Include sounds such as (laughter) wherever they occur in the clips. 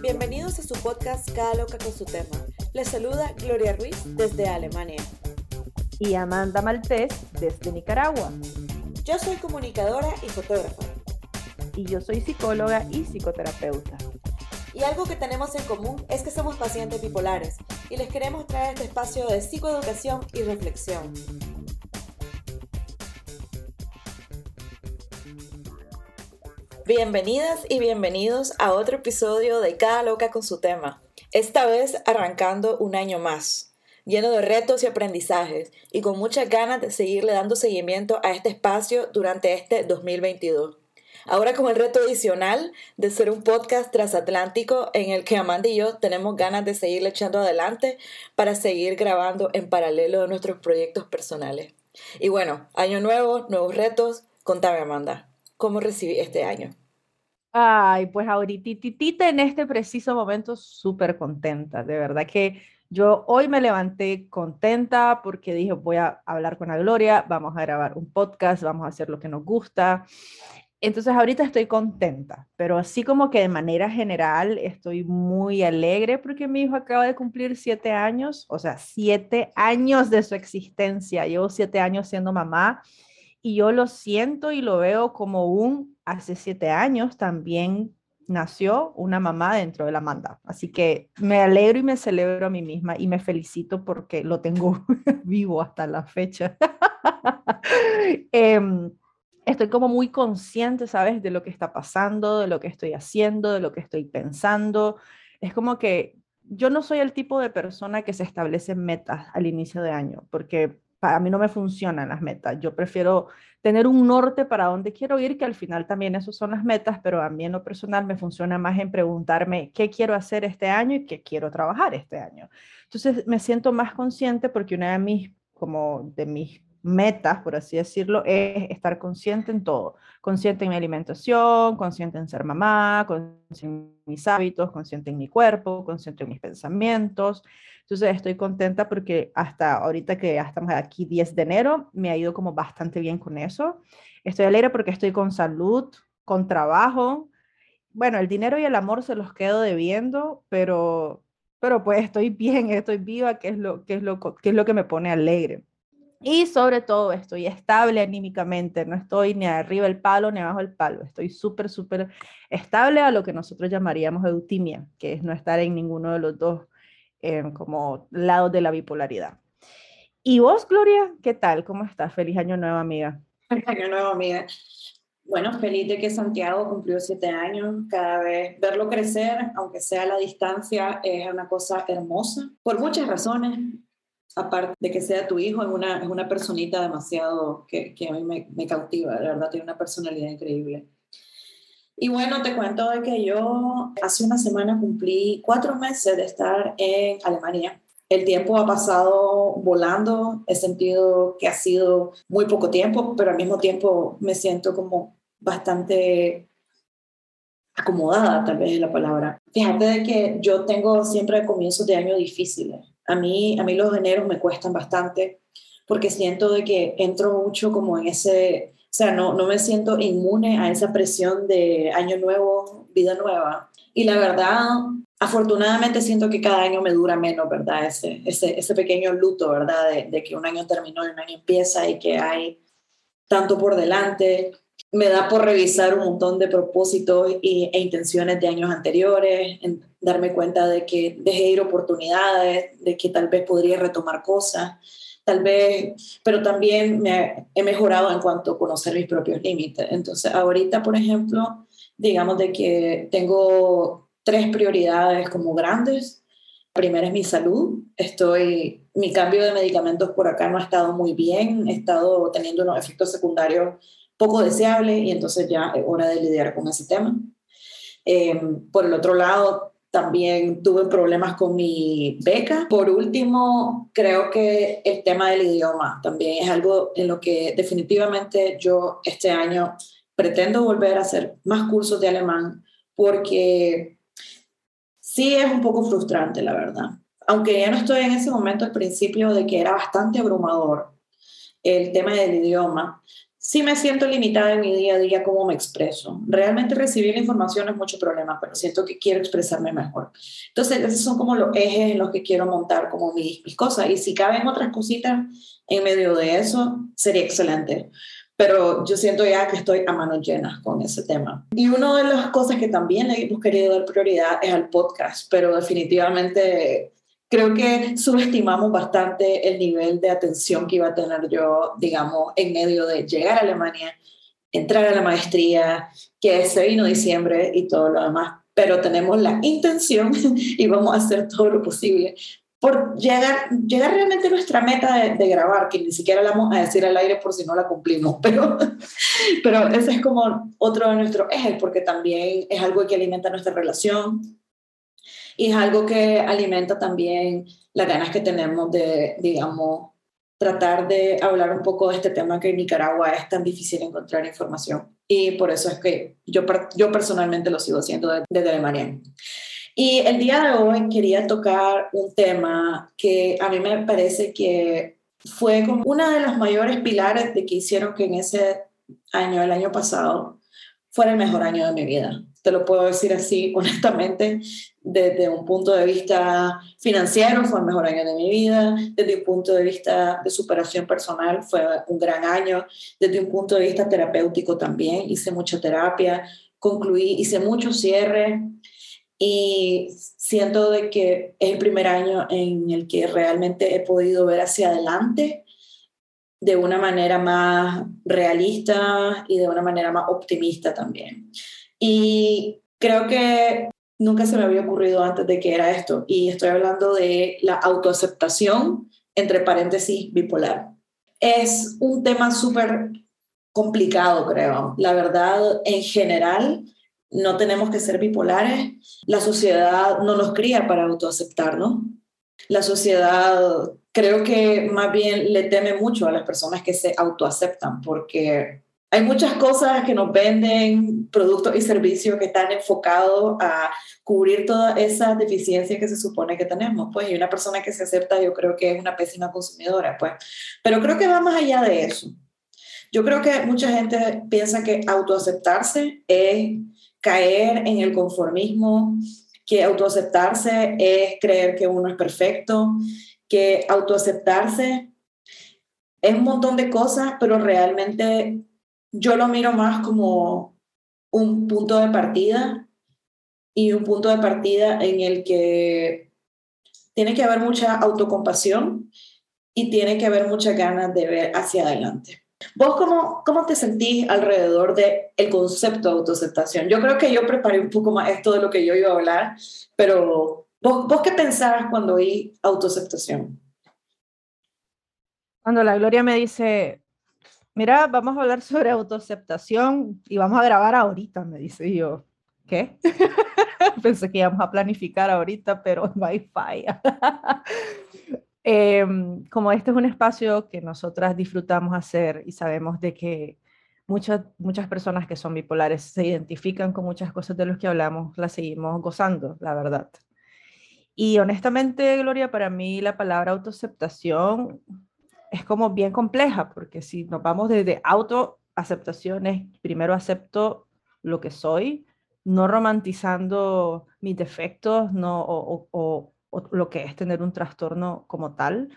Bienvenidos a su podcast Cada Loca con su tema. Les saluda Gloria Ruiz desde Alemania. Y Amanda Maltés desde Nicaragua. Yo soy comunicadora y fotógrafa. Y yo soy psicóloga y psicoterapeuta. Y algo que tenemos en común es que somos pacientes bipolares y les queremos traer este espacio de psicoeducación y reflexión. Bienvenidas y bienvenidos a otro episodio de Cada Loca con su tema. Esta vez arrancando un año más, lleno de retos y aprendizajes y con muchas ganas de seguirle dando seguimiento a este espacio durante este 2022. Ahora con el reto adicional de ser un podcast transatlántico en el que Amanda y yo tenemos ganas de seguirle echando adelante para seguir grabando en paralelo de nuestros proyectos personales. Y bueno, año nuevo, nuevos retos. Contame Amanda, ¿cómo recibí este año? Ay, pues ahorita en este preciso momento súper contenta, de verdad que yo hoy me levanté contenta porque dije voy a hablar con la Gloria, vamos a grabar un podcast, vamos a hacer lo que nos gusta entonces ahorita estoy contenta, pero así como que de manera general estoy muy alegre porque mi hijo acaba de cumplir siete años, o sea, siete años de su existencia. Llevo siete años siendo mamá y yo lo siento y lo veo como un, hace siete años también nació una mamá dentro de la manda. Así que me alegro y me celebro a mí misma y me felicito porque lo tengo (laughs) vivo hasta la fecha. (laughs) eh, estoy como muy consciente, ¿sabes? De lo que está pasando, de lo que estoy haciendo, de lo que estoy pensando. Es como que yo no soy el tipo de persona que se establece metas al inicio de año, porque para mí no me funcionan las metas. Yo prefiero tener un norte para dónde quiero ir, que al final también eso son las metas, pero a mí en lo personal me funciona más en preguntarme qué quiero hacer este año y qué quiero trabajar este año. Entonces me siento más consciente porque una de mis, como de mis metas, por así decirlo, es estar consciente en todo. Consciente en mi alimentación, consciente en ser mamá, consciente en mis hábitos, consciente en mi cuerpo, consciente en mis pensamientos. Entonces estoy contenta porque hasta ahorita que ya estamos aquí 10 de enero, me ha ido como bastante bien con eso. Estoy alegre porque estoy con salud, con trabajo. Bueno, el dinero y el amor se los quedo debiendo, pero, pero pues estoy bien, estoy viva, que es lo que, es lo, que, es lo que me pone alegre. Y sobre todo estoy estable anímicamente, no estoy ni arriba del palo ni abajo del palo, estoy súper, súper estable a lo que nosotros llamaríamos eutimia, que es no estar en ninguno de los dos eh, como lados de la bipolaridad. ¿Y vos, Gloria, qué tal? ¿Cómo estás? Feliz año nuevo, amiga. Feliz año nuevo, amiga. Bueno, feliz de que Santiago cumplió siete años. Cada vez verlo crecer, aunque sea a la distancia, es una cosa hermosa, por muchas razones aparte de que sea tu hijo, es una, es una personita demasiado que, que a mí me, cautiva, la verdad, tiene una personalidad increíble. Y bueno, te cuento de que yo hace una semana cumplí cuatro meses de estar en Alemania. El tiempo ha pasado volando, he sentido que ha sido muy poco tiempo, pero al mismo tiempo me siento como bastante acomodada, tal vez es la palabra. Fíjate de que yo tengo siempre comienzos de año difíciles a mí, a mí los eneros me cuestan bastante porque siento de que entro mucho como en ese, o sea, no, no me siento inmune a esa presión de año nuevo, vida nueva. Y la verdad, afortunadamente siento que cada año me dura menos, ¿verdad? Ese, ese, ese pequeño luto, ¿verdad? De, que un año terminó y un año empieza y que hay tanto por delante. Me da por revisar un montón de propósitos y, e intenciones de años anteriores, darme cuenta de que dejé ir oportunidades, de que tal vez podría retomar cosas, tal vez, pero también me he mejorado en cuanto a conocer mis propios límites. Entonces, ahorita, por ejemplo, digamos de que tengo tres prioridades como grandes. La primera es mi salud. Estoy, mi cambio de medicamentos por acá no ha estado muy bien. He estado teniendo unos efectos secundarios poco deseables y entonces ya es hora de lidiar con ese tema. Eh, por el otro lado, también tuve problemas con mi beca. Por último, creo que el tema del idioma también es algo en lo que definitivamente yo este año pretendo volver a hacer más cursos de alemán porque sí es un poco frustrante, la verdad. Aunque ya no estoy en ese momento al principio de que era bastante abrumador el tema del idioma, sí me siento limitada en mi día a día cómo me expreso. Realmente recibir la información es mucho problema, pero siento que quiero expresarme mejor. Entonces, esos son como los ejes en los que quiero montar como mis, mis cosas. Y si caben otras cositas en medio de eso, sería excelente. Pero yo siento ya que estoy a manos llenas con ese tema. Y una de las cosas que también le hemos querido dar prioridad es al podcast, pero definitivamente creo que subestimamos bastante el nivel de atención que iba a tener yo, digamos, en medio de llegar a Alemania, entrar a la maestría, que se vino diciembre y todo lo demás. Pero tenemos la intención (laughs) y vamos a hacer todo lo posible por llegar, llegar realmente a nuestra meta de, grabar, que ni siquiera la vamos a decir al aire por si no la cumplimos, (laughs) pero, pero ese es como otro de nuestros ejes, porque también es algo que alimenta nuestra relación, y es algo que alimenta también las ganas que tenemos de, digamos, tratar de hablar un poco de este tema que en Nicaragua es tan difícil encontrar información. Y por eso es que yo, yo personalmente lo sigo haciendo desde Alemania. Y el día de hoy quería tocar un tema que a mí me parece que fue como uno de los mayores pilares de que hicieron que en ese año, el año pasado, fuera el mejor año de mi vida te lo puedo decir así (laughs) honestamente, desde un punto de vista financiero fue el mejor año de mi vida, desde un punto de vista de superación personal fue un gran año, desde un punto de vista terapéutico también, hice mucha terapia, concluí, hice mucho cierre. Y siento de que es el primer año en el que realmente he podido ver hacia adelante de una manera más realista y de una manera más optimista también. Y creo que nunca se me había ocurrido antes de que era esto. Y estoy hablando de la autoaceptación, entre paréntesis, bipolar. Es un tema súper complicado, creo. La verdad, en general, no tenemos que ser bipolares. La sociedad no nos cría para autoaceptarnos. La sociedad creo que más bien le teme mucho a las personas que se autoaceptan porque hay muchas cosas que nos venden, productos y servicios que están enfocados a cubrir todas esas deficiencias que se supone que tenemos. Pues, y una persona que se acepta, yo creo que es una pésima consumidora, pues. Pero creo que va más allá de eso. Yo creo que mucha gente piensa que autoaceptarse es caer en el conformismo, que autoaceptarse es creer que uno es perfecto, que autoaceptarse es un montón de cosas, pero realmente yo lo miro más como un punto de partida y un punto de partida en el que tiene que haber mucha autocompasión y tiene que haber muchas ganas de ver hacia adelante. ¿Vos cómo, cómo te sentís alrededor del el concepto de autoaceptación? Yo creo que yo preparé un poco más esto de lo que yo iba a hablar, pero ¿vos, vos qué pensabas cuando oí autoaceptación? Cuando la Gloria me dice, mira, vamos a hablar sobre autoaceptación y vamos a grabar ahorita, me dice yo. ¿Qué? (laughs) Pensé que íbamos a planificar ahorita, pero hay falla. (laughs) Em, como este es un espacio que nosotras disfrutamos hacer y sabemos de que muchas, muchas personas que son bipolares se identifican con muchas cosas de las que hablamos, las seguimos gozando, la verdad. Y honestamente, Gloria, para mí la palabra autoaceptación es como bien compleja, porque si nos vamos desde autoaceptaciones, primero acepto lo que soy, no romantizando mis defectos no, o, o, lo que es tener un trastorno como tal,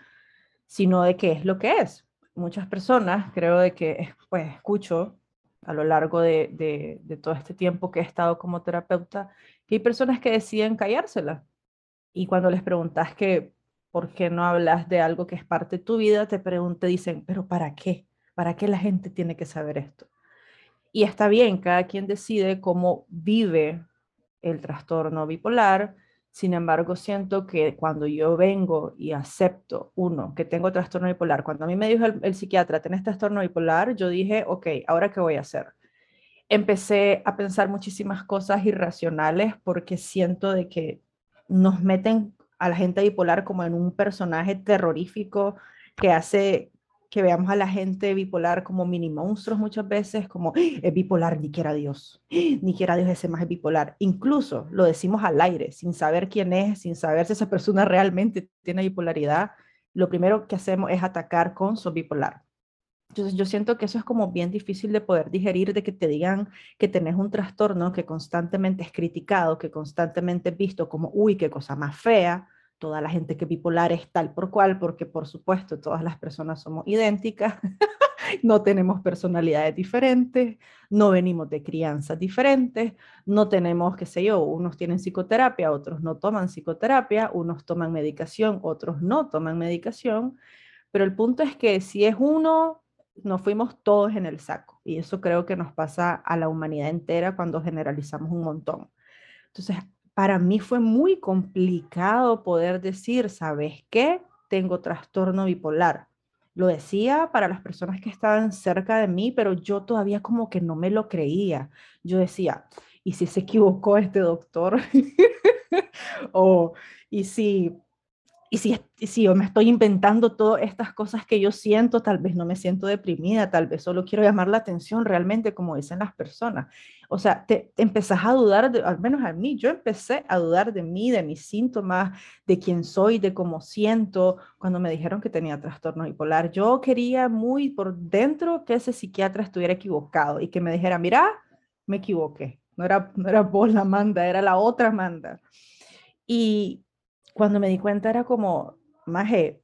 sino de qué es lo que es. Muchas personas, creo de que pues, escucho a lo largo de, de, de todo este tiempo que he estado como terapeuta, que hay personas que deciden callársela. Y cuando les preguntas que ¿por qué no hablas de algo que es parte de tu vida? Te preguntan, dicen, pero ¿para qué? ¿Para qué la gente tiene que saber esto? Y está bien, cada quien decide cómo vive el trastorno bipolar. Sin embargo, siento que cuando yo vengo y acepto, uno, que tengo trastorno bipolar, cuando a mí me dijo el, psiquiatra, ¿tenés trastorno bipolar? Yo dije, ok, ¿ahora qué voy a hacer? Empecé a pensar muchísimas cosas irracionales porque siento de que nos meten a la gente bipolar como en un personaje terrorífico que hace que veamos a la gente bipolar como mini monstruos muchas veces, como ¡Ah! es bipolar, ni quiera Dios, ni quiera Dios ese más es bipolar. Incluso lo decimos al aire, sin saber quién es, sin saber si esa persona realmente tiene bipolaridad. Lo primero que hacemos es atacar con su bipolar. Entonces yo siento que eso es como bien difícil de poder digerir, de que te digan que tenés un trastorno que constantemente es criticado, que constantemente es visto como, uy, qué cosa más fea, toda la gente que bipolar es tal por cual, porque por supuesto todas las personas somos idénticas, (laughs) no tenemos personalidades diferentes, no venimos de crianzas diferentes, no tenemos, qué sé yo, unos tienen psicoterapia, otros no toman psicoterapia, unos toman medicación, otros no toman medicación, pero el punto es que si es uno, nos fuimos todos en el saco. Y eso creo que nos pasa a la humanidad entera cuando generalizamos un montón. Entonces, para mí fue muy complicado poder decir, ¿sabes qué? Tengo trastorno bipolar. Lo decía para las personas que estaban cerca de mí, pero yo todavía como que no me lo creía. Yo decía, ¿y si se equivocó este doctor? (laughs) o, ¿y si y si, si yo me estoy inventando todas estas cosas que yo siento, tal vez no me siento deprimida, tal vez solo quiero llamar la atención realmente, como dicen las personas. O sea, te, empezás a dudar, de, al menos a mí, yo empecé a dudar de mí, de mis síntomas, de quién soy, de cómo siento, cuando me dijeron que tenía trastorno bipolar. Yo quería muy por dentro que ese psiquiatra estuviera equivocado y que me dijera, mira, me equivoqué. No era, no era vos la manda, era la otra manda. Y, cuando me di cuenta era como, Maje,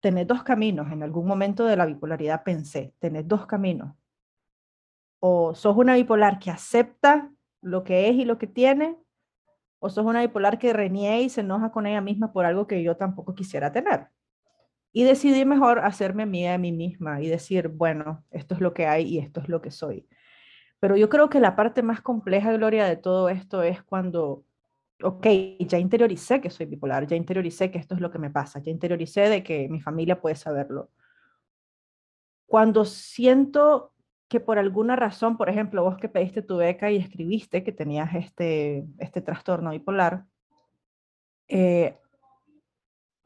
tenés dos caminos. En algún momento de la bipolaridad pensé, tenés dos caminos. O sos una bipolar que acepta lo que es y lo que tiene, o sos una bipolar que reniega y se enoja con ella misma por algo que yo tampoco quisiera tener. Y decidí mejor hacerme amiga de mí misma y decir, bueno, esto es lo que hay y esto es lo que soy. Pero yo creo que la parte más compleja, Gloria, de todo esto es cuando ok, ya interioricé que soy bipolar, ya interioricé que esto es lo que me pasa, ya interioricé de que mi familia puede saberlo. Cuando siento que por alguna razón, por ejemplo, vos que pediste tu beca y escribiste que tenías este, este trastorno bipolar, eh,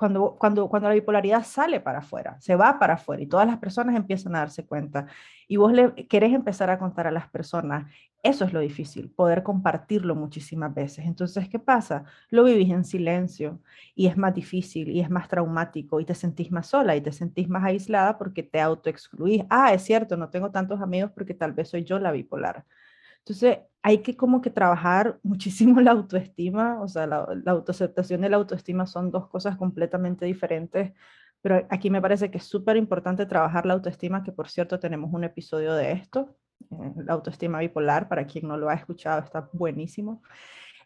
cuando, cuando, cuando la bipolaridad sale para afuera, se va para afuera y todas las personas empiezan a darse cuenta y vos le querés empezar a contar a las personas, eso es lo difícil, poder compartirlo muchísimas veces. Entonces, ¿qué pasa? Lo vivís en silencio y es más difícil y es más traumático y te sentís más sola y te sentís más aislada porque te autoexcluís. Ah, es cierto, no tengo tantos amigos porque tal vez soy yo la bipolar. Entonces, hay que como que trabajar (laughs) muchísimo la autoestima, o sea, la, autoaceptación y la autoestima son dos cosas completamente diferentes, pero aquí me parece que es súper importante trabajar la autoestima, que por cierto tenemos un episodio de esto, eh, la autoestima bipolar, para quien no lo ha escuchado, está buenísimo.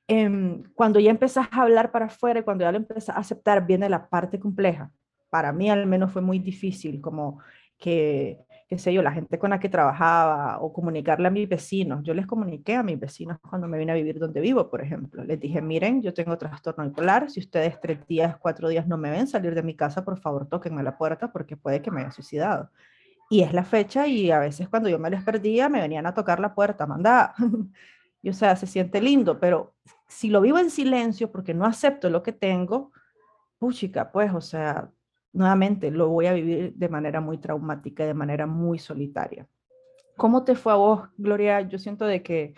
Em, cuando ya empezás a hablar para afuera y cuando ya lo empezás a aceptar, viene la parte compleja. Para mí al menos fue muy difícil, como que qué sé yo, la gente con la que trabajaba o comunicarle a mis vecinos. Yo les comuniqué a mis vecinos cuando me vine a vivir donde vivo, por ejemplo. Les dije, miren, yo tengo trastorno bipolar, si ustedes tres días, cuatro días no me ven salir de mi casa, por favor, tóquenme la puerta porque puede que me haya suicidado. Y es la fecha y a veces cuando yo me les perdía me venían a tocar la puerta, manda. (laughs) y o sea, se siente lindo, pero si lo vivo en silencio porque no acepto lo que tengo, puchica, pues, o sea, nuevamente lo voy a vivir de manera muy traumática, de manera muy solitaria. ¿Cómo te fue a vos, Gloria? Yo siento de que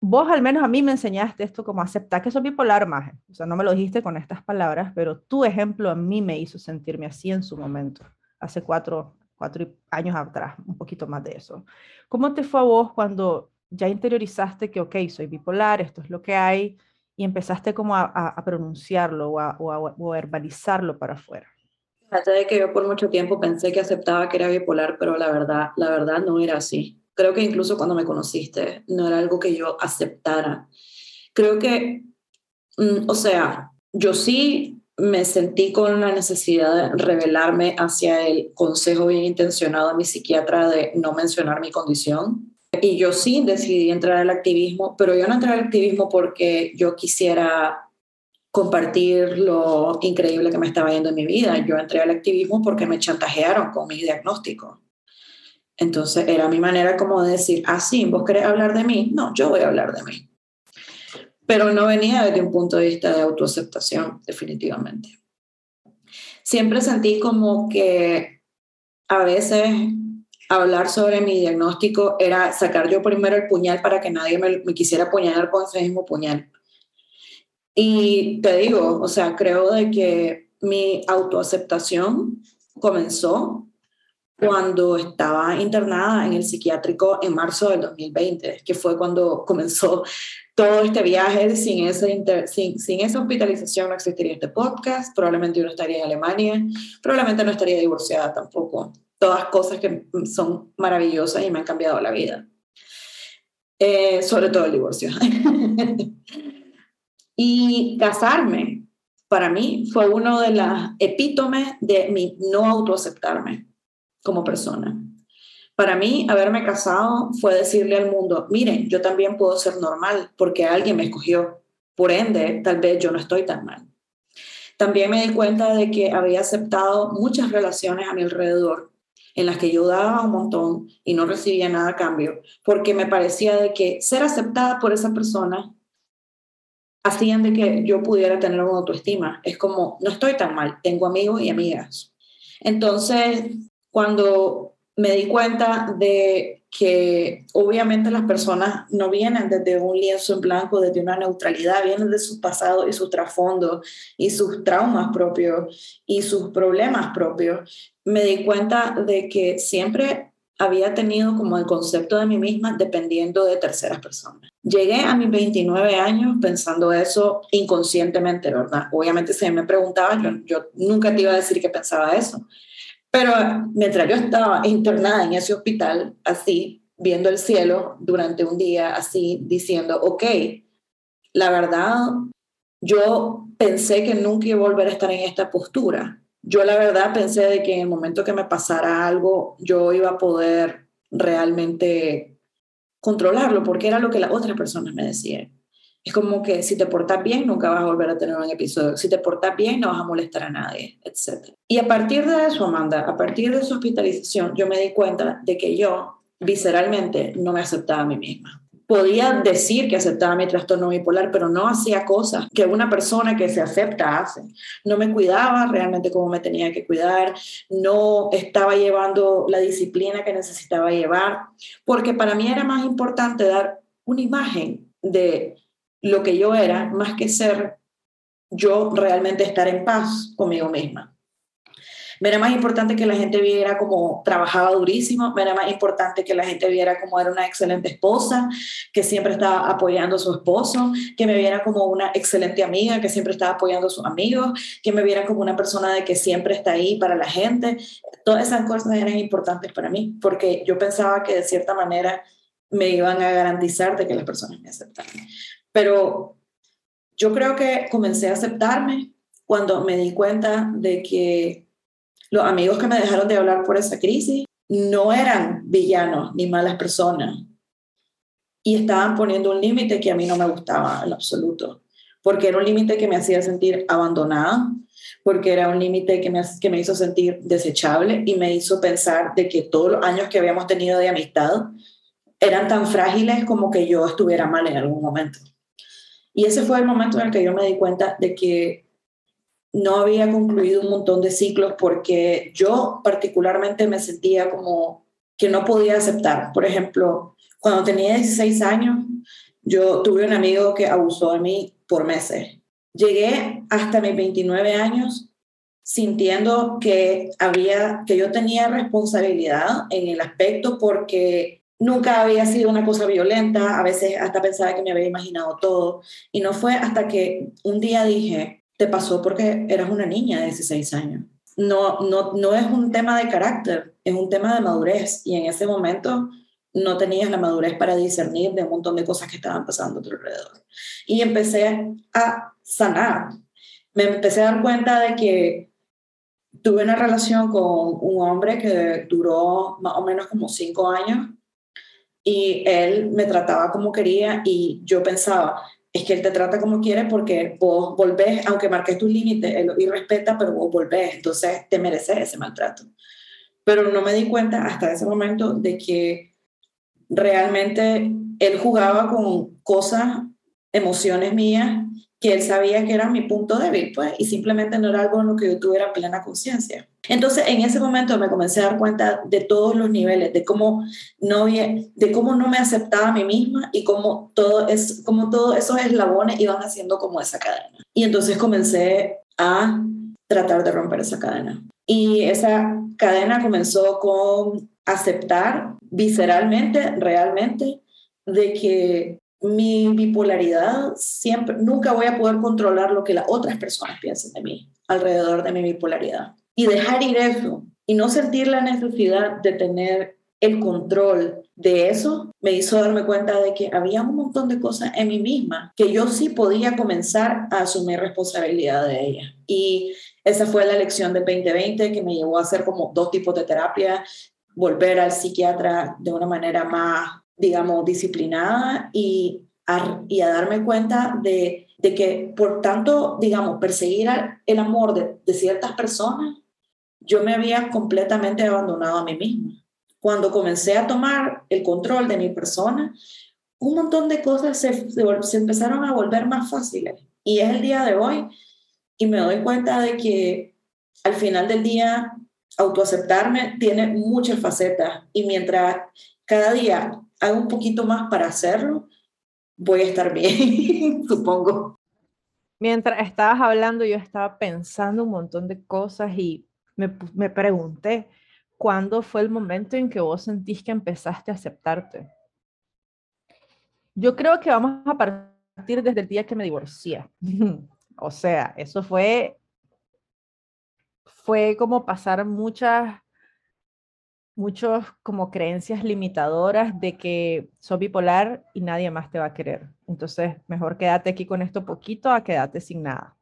vos al menos a mí me enseñaste esto como aceptar que soy bipolar, más. O sea, no me lo dijiste con estas palabras, pero tu ejemplo a mí me hizo sentirme así en su momento, hace cuatro, cuatro años atrás, un poquito más de eso. ¿Cómo te fue a vos cuando ya interiorizaste que, ok, soy bipolar, esto es lo que hay, y empezaste como a, pronunciarlo o a, o a verbalizarlo para afuera? Fíjate de que yo por mucho tiempo pensé que aceptaba que era bipolar, pero la verdad, la verdad no era así. Creo que incluso cuando me conociste no era algo que yo aceptara. Creo que, mm, o sea, yo sí me sentí con la necesidad de revelarme hacia el consejo bien intencionado de mi psiquiatra de no mencionar mi condición. Y yo sí decidí entrar al activismo, pero yo no entré al activismo porque yo quisiera compartir lo increíble que me estaba yendo en mi vida. Yo entré al activismo porque me chantajearon con mi diagnóstico. Entonces era mi manera como de decir, ah, sí, vos querés hablar de mí, no, yo voy a hablar de mí. Pero no venía desde un punto de vista de autoaceptación, definitivamente. Siempre sentí como que a veces hablar sobre mi diagnóstico era sacar yo primero el puñal para que nadie me, me quisiera apuñalar con ese mismo puñal. Y te digo, o sea, creo de que mi autoaceptación comenzó cuando estaba internada en el psiquiátrico en marzo del 2020, que fue cuando comenzó todo este viaje. Sin, ese sin, sin esa hospitalización no existiría este podcast, probablemente yo no estaría en Alemania, probablemente no estaría divorciada tampoco. Todas cosas que son maravillosas y me han cambiado la vida. Eh, sobre todo el divorcio. (laughs) y casarme, para mí, fue uno de las epítomes de mi no autoaceptarme como persona. Para mí, haberme casado fue decirle al mundo, miren, yo también puedo ser normal porque alguien me escogió. Por ende, tal vez yo no estoy tan mal. También me di cuenta de que había aceptado muchas relaciones a mi alrededor en las que yo daba un montón y no recibía nada a cambio, porque me parecía de que ser aceptada por esa persona hacían que yo pudiera tener una autoestima. Es como, no estoy tan mal, tengo amigos y amigas. Entonces, cuando me di cuenta de que obviamente las personas no vienen desde un lienzo en blanco, desde una neutralidad, vienen de su pasado y su trasfondo y sus traumas propios y sus problemas propios. Me di cuenta de que siempre había tenido como el concepto de mí misma dependiendo de terceras personas. Llegué a mis 29 años pensando eso inconscientemente, ¿verdad? Obviamente si me preguntaba, yo, nunca te iba a decir que pensaba eso, pero mientras yo estaba internada en ese hospital, así, viendo el cielo durante un día, así, diciendo, ok, la verdad, yo pensé que nunca iba a volver a estar en esta postura. Yo la verdad pensé de que en el momento que me pasara algo, yo iba a poder realmente controlarlo, porque era lo que las otras personas me decían. Es como que si te portas bien, nunca vas a volver a tener un episodio. Si te portas bien, no vas a molestar a nadie, etc. Y a partir de eso, Amanda, a partir de su hospitalización, yo me di cuenta de que yo visceralmente no me aceptaba a mí misma. Podía decir que aceptaba mi trastorno bipolar, pero no hacía cosas que una persona que se acepta hace. No me cuidaba realmente como me tenía que cuidar, no estaba llevando la disciplina que necesitaba llevar, porque para mí era más importante dar una imagen de lo que yo era, más que ser yo realmente estar en paz conmigo misma. Me era más importante que la gente viera como trabajaba durísimo, me era más importante que la gente viera como era una excelente esposa, que siempre estaba apoyando a su esposo, que me viera como una excelente amiga, que siempre estaba apoyando a sus amigos, que me viera como una persona de que siempre está ahí para la gente. Todas esas cosas eran importantes para mí, porque yo pensaba que de cierta manera me iban a garantizar de que las personas me aceptaran. Pero yo creo que comencé a aceptarme cuando me di cuenta de que los amigos que me dejaron de hablar por esa crisis no eran villanos ni malas personas y estaban poniendo un límite que a mí no me gustaba en absoluto, porque era un límite que me hacía sentir abandonada, porque era un límite que me, que me hizo sentir desechable y me hizo pensar de que todos los años que habíamos tenido de amistad eran tan frágiles como que yo estuviera mal en algún momento. Y ese fue el momento en el que yo me di cuenta de que no había concluido un montón de ciclos porque yo particularmente me sentía como que no podía aceptar. Por ejemplo, cuando tenía 16 años, yo tuve un amigo que abusó de mí por meses. Llegué hasta mis 29 años sintiendo que había que yo tenía responsabilidad en el aspecto porque nunca había sido una cosa violenta, a veces hasta pensaba que me había imaginado todo. Y no fue hasta que un día dije, te pasó porque eras una niña de 16 años. No, no, no es un tema de carácter, es un tema de madurez. Y en ese momento no tenías la madurez para discernir de un montón de cosas que estaban pasando a tu alrededor. Y empecé a sanar. Me empecé a dar cuenta de que tuve una relación con un hombre que duró más o menos como cinco años y él me trataba como quería y yo pensaba, es que él te trata como quiere porque vos volvés, aunque marques tus límites, él y respeta, pero vos volvés, entonces te mereces ese maltrato. Pero no me di cuenta hasta ese momento de que realmente él jugaba con cosas, emociones mías que él sabía que era mi punto débil, pues, y simplemente no era algo en lo que yo tuviera plena conciencia. Entonces, en ese momento me comencé a dar cuenta de todos los niveles, de cómo no, de cómo no me aceptaba a mí misma y cómo, todo es, cómo todos esos eslabones iban haciendo como esa cadena. Y entonces comencé a tratar de romper esa cadena. Y esa cadena comenzó con aceptar visceralmente, realmente, de que mi bipolaridad siempre, nunca voy a poder controlar lo que las otras personas piensen de mí alrededor de mi bipolaridad. Y dejar ir eso y no sentir la necesidad de tener el control de eso me hizo darme cuenta de que había un montón de cosas en mí misma que yo sí podía comenzar a asumir responsabilidad de ellas. Y esa fue la lección del 2020 que me llevó a hacer como dos tipos de terapia, volver al psiquiatra de una manera más, digamos, disciplinada y a, darme cuenta de, que por tanto, digamos, perseguir el amor de, de ciertas personas, yo me había completamente abandonado a mí misma cuando comencé a tomar el control de mi persona, un montón de cosas se, se, empezaron a volver más fáciles. Y es el día de hoy y me doy cuenta de que al final del día autoaceptarme tiene muchas facetas y mientras cada día hago un poquito más para hacerlo, voy a estar bien, (laughs) supongo. Mientras estabas hablando, yo estaba pensando un montón de cosas y me, me pregunté, ¿cuándo fue el momento en que vos sentís que empezaste a aceptarte? Yo creo que vamos a partir desde el día que me divorcié. (laughs) o sea, eso fue, fue como pasar muchas, muchos como creencias limitadoras de que soy bipolar y nadie más te va a querer. Entonces, mejor quédate aquí con esto poquito a quedarte sin nada.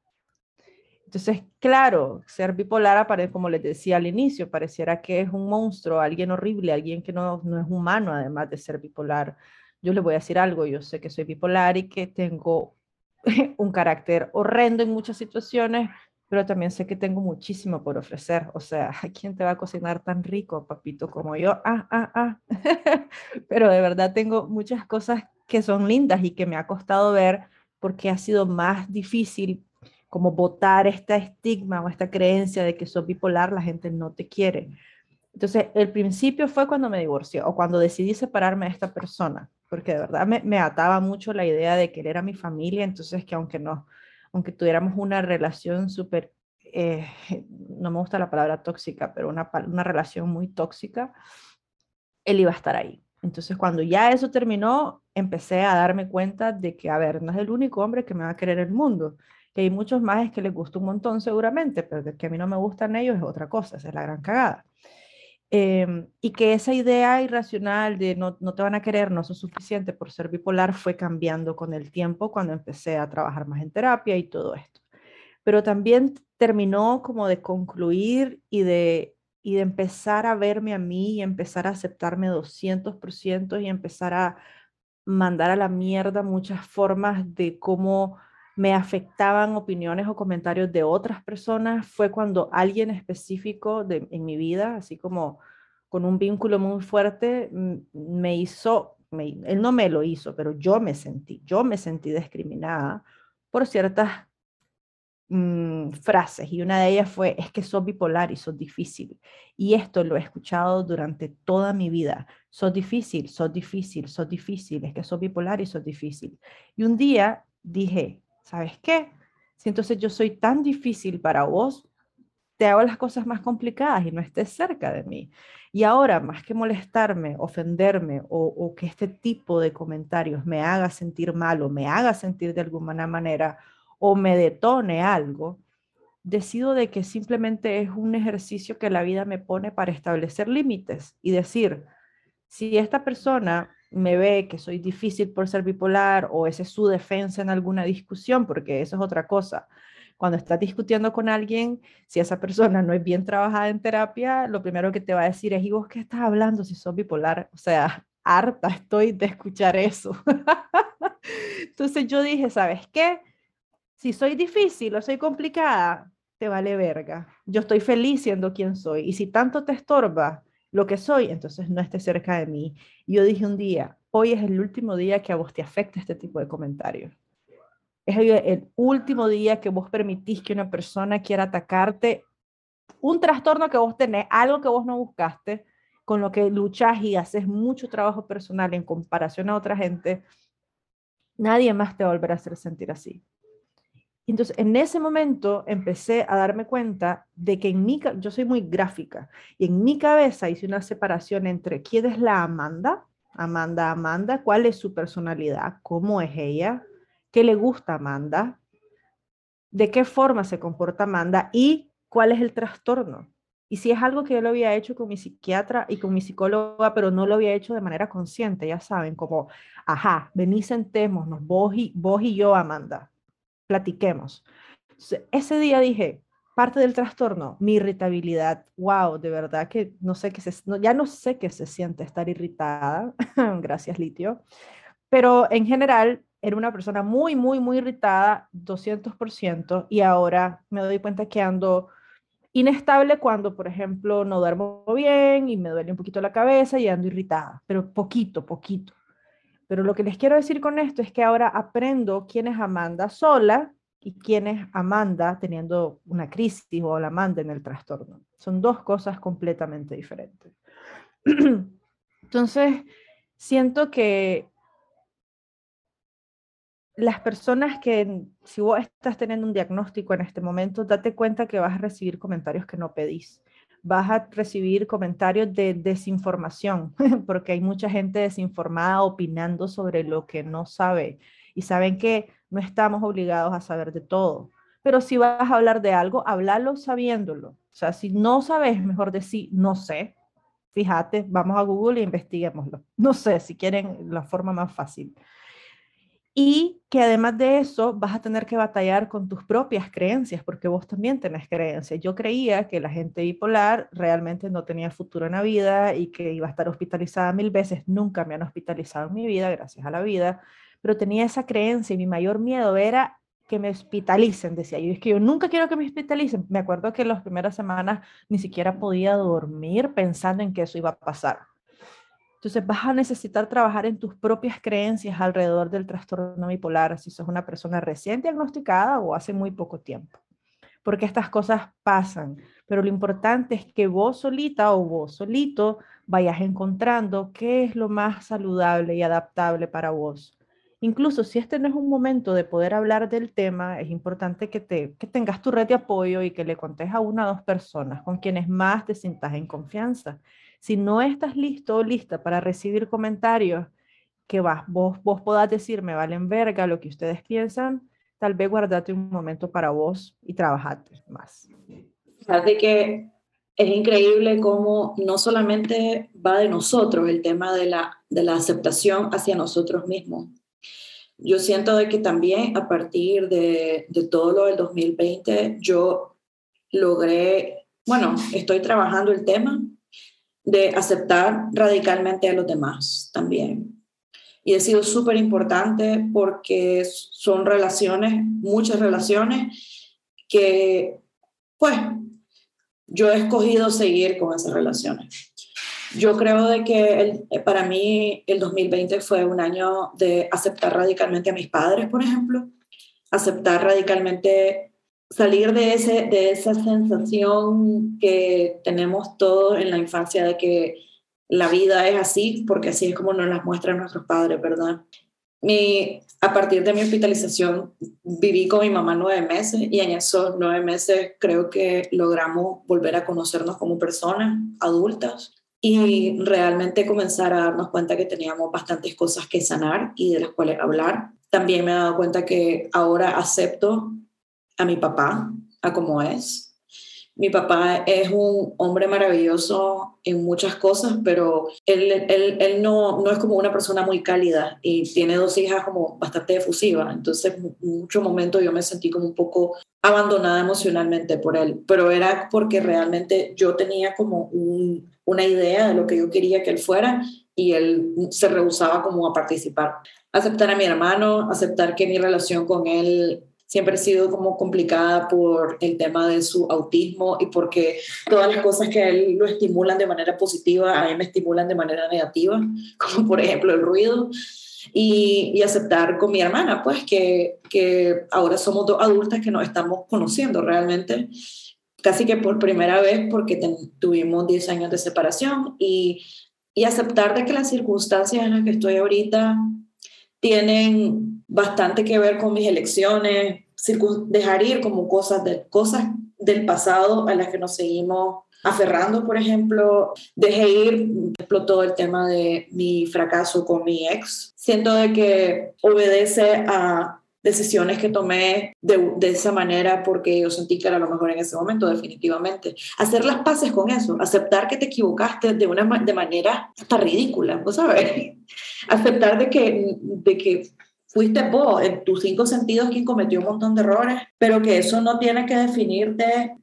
Entonces, claro, ser bipolar, como les decía al inicio, pareciera que es un monstruo, alguien horrible, alguien que no, no es humano, además de ser bipolar. Yo les voy a decir algo, yo sé que soy bipolar y que tengo (laughs) un carácter horrendo en muchas situaciones, pero también sé que tengo muchísimo por ofrecer. O sea, (laughs) ¿quién te va a cocinar tan rico, papito, como yo? Ah, ah, ah. (laughs) pero de verdad tengo muchas cosas que son lindas y que me ha costado ver porque ha sido más difícil como botar esta estigma o esta creencia de que sos bipolar, la gente no te quiere. Entonces, el principio fue cuando me divorcié o cuando decidí separarme de esta persona, porque de verdad me, me ataba mucho la idea de querer a mi familia, entonces que aunque no, aunque tuviéramos una relación súper, eh, (laughs) no me gusta la palabra tóxica, pero una, una relación muy tóxica, él iba a estar ahí. Entonces, cuando ya eso terminó, empecé a darme cuenta de que, a ver, no es el único hombre que me va a querer el mundo que hay muchos más que les gusta un montón seguramente, pero que a mí no me gustan ellos es otra cosa, esa es la gran cagada. Em, y que esa idea irracional de no, no te van a querer, no es suficiente por ser bipolar, fue cambiando con el tiempo cuando empecé a trabajar más en terapia y todo esto. Pero también terminó como de concluir y de, y de empezar a verme a mí y empezar a aceptarme 200% y empezar a mandar a la mierda muchas formas de cómo me afectaban opiniones o comentarios de otras personas fue cuando alguien específico de, en mi vida, así como con un vínculo muy fuerte, me hizo, él no me lo hizo, pero yo me sentí, yo me sentí discriminada por ciertas mm, frases y una de ellas fue, es que sos bipolar y sos difícil. Y esto lo he escuchado durante toda mi vida. Sos difícil, sos difícil, sos difícil, es que sos bipolar y sos difícil. Y un día dije, ¿sabes qué? Si entonces yo soy tan difícil para vos, te hago las cosas más complicadas y no estés cerca de mí. Y ahora, más que molestarme, ofenderme o, que este tipo de comentarios me haga sentir mal o me haga sentir de alguna manera o me detone algo, decido de que simplemente es un ejercicio que la vida me pone para establecer límites y decir, si esta persona me ve que soy difícil por ser bipolar o esa es su defensa en alguna discusión, porque eso es otra cosa. Cuando estás discutiendo con alguien, si esa persona no es bien trabajada en terapia, lo primero que te va a decir es, ¿y vos qué estás hablando si sos bipolar? O sea, (laughs) harta estoy de escuchar eso. (laughs) Entonces yo dije, ¿sabes qué? Si soy difícil o soy complicada, te vale verga. Yo estoy feliz siendo quien soy. Y si tanto te estorba, lo que soy, entonces no esté cerca de mí. yo dije un día, hoy es el último día que a vos te afecta este tipo de comentarios. Es el, último día que vos permitís que una persona quiera atacarte un trastorno que vos tenés, algo que vos no buscaste, con lo que luchas y haces mucho trabajo personal en comparación a otra gente, nadie más te volverá a hacer sentir así. Entonces, en ese momento empecé a darme cuenta de que en mi, yo soy muy gráfica, y en mi cabeza hice una separación entre quién es la Amanda, Amanda, Amanda, cuál es su personalidad, cómo es ella, qué le gusta Amanda, de qué forma se comporta Amanda y cuál es el trastorno. Y si es algo que yo lo había hecho con mi psiquiatra y con mi psicóloga, pero no lo había hecho de manera consciente, ya saben, como, ajá, vení, sentémonos, vos y, vos y yo, Amanda, platiquemos. ese día dije, parte del trastorno, mi irritabilidad. Wow, de verdad que no sé qué se, ya no sé qué se siente estar irritada. (laughs) Gracias, Litio. Pero en general era una persona muy, muy, muy irritada, 200%, y ahora me doy cuenta que ando inestable cuando, por ejemplo, no duermo bien y me duele un poquito la cabeza y ando irritada, pero poquito, poquito. Pero lo que les quiero decir con esto es que ahora aprendo quién es Amanda sola y quién es Amanda teniendo una crisis o la Amanda en el trastorno. Son dos cosas completamente diferentes. (clears throat) Entonces, siento que las personas que, si vos estás teniendo un diagnóstico en este momento, date cuenta que vas a recibir comentarios que no pedís vas a recibir comentarios de desinformación, (laughs) porque hay mucha gente desinformada opinando sobre lo que no sabe. Y saben que no estamos obligados a saber de todo. Pero si vas a hablar de algo, háblalo sabiéndolo. O sea, si no sabes, mejor decir, no sé. Fíjate, vamos a Google e investiguémoslo. (laughs) No sé, si quieren la forma más fácil y que además de eso vas a tener que batallar con tus propias creencias, porque vos también tenés creencias. Yo creía que la gente bipolar realmente no tenía futuro en la vida y que iba a estar hospitalizada mil veces. Nunca me han hospitalizado en mi vida, gracias a la vida, pero tenía esa creencia y mi mayor miedo era que me hospitalicen, decía yo. Es que yo nunca quiero que me hospitalicen. Me acuerdo que las primeras semanas ni siquiera podía dormir pensando en que eso iba a pasar entonces vas a necesitar trabajar en tus propias creencias alrededor del trastorno bipolar, si sos una persona recién diagnosticada o hace muy poco tiempo. Porque estas cosas pasan, pero lo importante es que vos solita o vos solito vayas encontrando qué es lo más saludable y adaptable para vos. Incluso si este no es un momento de poder hablar del tema, es importante que, te, que tengas tu red de apoyo y que le contes a una o dos personas con quienes más te sientas en confianza si no estás listo o lista para recibir comentarios que vas, vos, vos podás decir, me valen verga lo que ustedes piensan, tal vez guardate un momento para vos y trabajate más. Fíjate que es increíble cómo no solamente va de nosotros el tema de la, de la aceptación hacia nosotros mismos. Yo siento de que también a partir de, de todo lo del 2020 yo logré, bueno, estoy trabajando el tema de aceptar radicalmente a los demás también. Y ha sido súper importante porque son relaciones, muchas relaciones, que pues yo he escogido seguir con esas relaciones. Yo creo de que para mí el 2020 fue un año de aceptar radicalmente a mis padres, por ejemplo, aceptar radicalmente salir de, ese, de esa sensación que tenemos todos en la infancia de que la vida es así, porque así es como nos las muestran nuestros padres, ¿verdad? Mi, a partir de mi hospitalización viví con mi mamá nueve meses y en esos nueve meses creo que logramos volver a conocernos como personas adultas y realmente comenzar a darnos cuenta que teníamos bastantes cosas que sanar y de las cuales hablar. También me he dado cuenta que ahora acepto a mi papá, a cómo es. Mi papá es un hombre maravilloso en muchas cosas, pero él, él, él no, no es como una persona muy cálida y tiene dos hijas como bastante efusivas. Entonces, en muchos momentos yo me sentí como un poco abandonada emocionalmente por él, pero era porque realmente yo tenía como una idea de lo que yo quería que él fuera y él se rehusaba como a participar. Aceptar a mi hermano, aceptar que mi relación con él siempre ha sido como complicada por el tema de su autismo y porque todas las cosas que a él lo estimulan de manera positiva, a mí me estimulan de manera negativa, (laughs) como por ejemplo el ruido. Y, y aceptar con mi hermana, pues que, que ahora somos dos adultas que nos estamos conociendo realmente, casi que por primera vez porque tuvimos 10 años de separación y, y aceptar de que las circunstancias en las que estoy ahorita tienen bastante que ver con mis elecciones, dejar ir como cosas, de, cosas del pasado a las que nos seguimos aferrando, por ejemplo, dejé ir, explotó el tema de mi fracaso con mi ex. Siento de que obedece a decisiones que tomé de, de, esa manera porque yo sentí que era lo mejor en ese momento, definitivamente. Hacer las paces con eso, aceptar que te equivocaste de una de manera hasta ridícula, ¿vos sabes? (laughs) aceptar de que, de que fuiste vos en tus cinco sentidos quien cometió un montón de errores, pero que eso no tiene que definirte,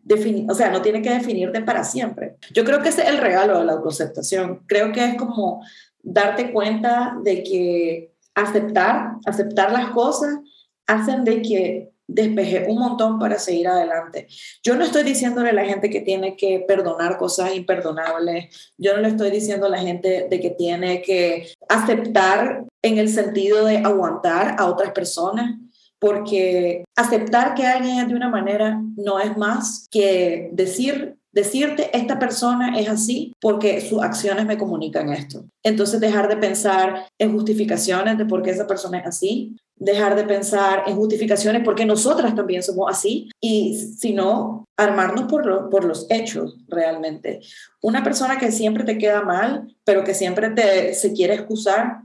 o sea, no tiene que definirte para siempre. Yo creo que ese es el regalo de la autoaceptación. Creo que es como darte cuenta de que aceptar, aceptar las cosas hacen de que despeje un montón para seguir adelante. Yo no estoy diciéndole a la gente que tiene que perdonar cosas imperdonables, yo no le estoy diciendo a la gente de que tiene que aceptar en el sentido de aguantar a otras personas, porque aceptar que alguien es de una manera no es más que decir decirte, esta persona es así porque sus acciones me comunican esto. Entonces dejar de pensar en justificaciones de por qué esa persona es así, dejar de pensar en justificaciones porque nosotras también somos así y sino armarnos por, por los hechos realmente. Una persona que siempre te queda mal, pero que siempre te, se quiere excusar,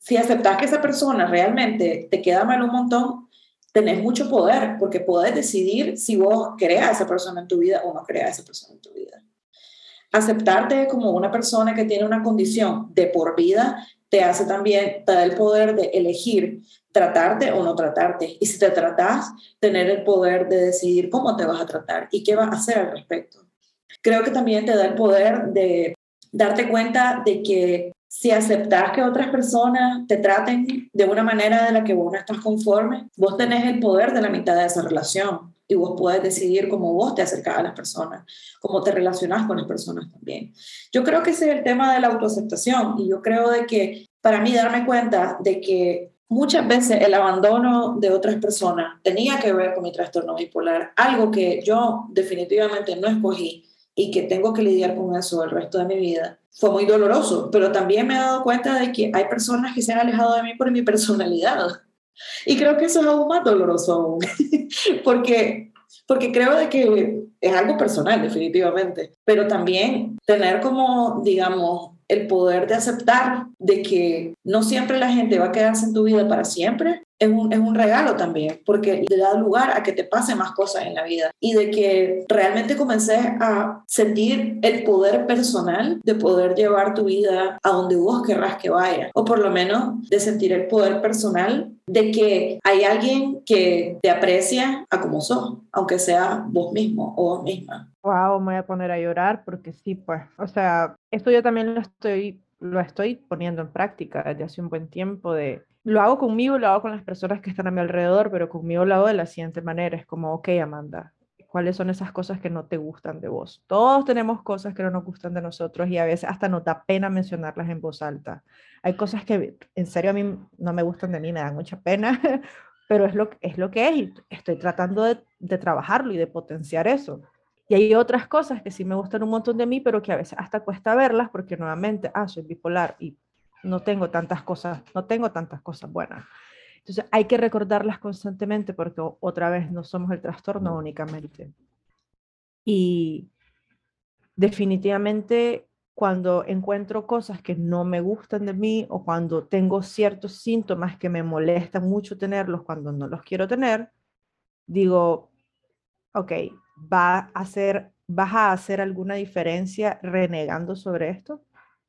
si aceptas que esa persona realmente te queda mal un montón, tenés mucho poder porque puedes decidir si vos querés a esa persona en tu vida o no querés a esa persona en tu vida. Aceptarte como una persona que tiene una condición de por vida te hace también, te da el poder de elegir tratarte o no tratarte. Y si te tratas, tener el poder de decidir cómo te vas a tratar y qué vas a hacer al respecto. Creo que también te da el poder de darte cuenta de que si aceptas que otras personas te traten de una manera de la que vos no estás conforme, vos tenés el poder de la mitad de esa relación y vos puedes decidir cómo vos te acercas a las personas, cómo te relacionas con las personas también. Yo creo que ese es el tema de la autoaceptación y yo creo de que para mí darme cuenta de que muchas veces el abandono de otras personas tenía que ver con mi trastorno bipolar, algo que yo definitivamente no escogí y que tengo que lidiar con eso el resto de mi vida. Fue muy doloroso, pero también me he dado cuenta de que hay personas que se han alejado de mí por mi personalidad. Y creo que eso es aún más doloroso aún, (laughs) porque, porque creo de que es algo personal, definitivamente, pero también tener como, digamos, el poder de aceptar de que no siempre la gente va a quedarse en tu vida para siempre, es un, es un regalo también, porque le da lugar a que te pasen más cosas en la vida y de que realmente comencé a sentir el poder personal de poder llevar tu vida a donde vos querrás que vaya, o por lo menos de sentir el poder personal de que hay alguien que te aprecia a como sos, aunque sea vos mismo o vos misma. Wow, me voy a poner a llorar porque sí, pues, o sea, esto yo también lo estoy, lo estoy poniendo en práctica desde hace un buen tiempo de lo hago conmigo, lo hago con las personas que están a mi alrededor, pero conmigo lo hago de la siguiente manera. Es como, ok, Amanda, ¿cuáles son esas cosas que no te gustan de vos? Todos tenemos cosas que no nos gustan de nosotros y a veces hasta nos da pena mencionarlas en voz alta. Hay cosas que en serio a mí no me gustan de mí, me dan mucha pena, (laughs) pero es lo, es lo que es y estoy tratando de, de trabajarlo y de potenciar eso. Y hay otras cosas que sí me gustan un montón de mí, pero que a veces hasta cuesta verlas porque nuevamente, ah, soy bipolar y no tengo tantas cosas, no tengo tantas cosas buenas. Entonces hay que recordarlas constantemente porque otra vez no somos el trastorno únicamente. Y definitivamente cuando encuentro cosas que no me gustan de mí o cuando tengo ciertos síntomas que me molestan mucho tenerlos cuando no los quiero tener, digo, ok, ¿va a hacer, ¿vas a hacer alguna diferencia renegando sobre esto?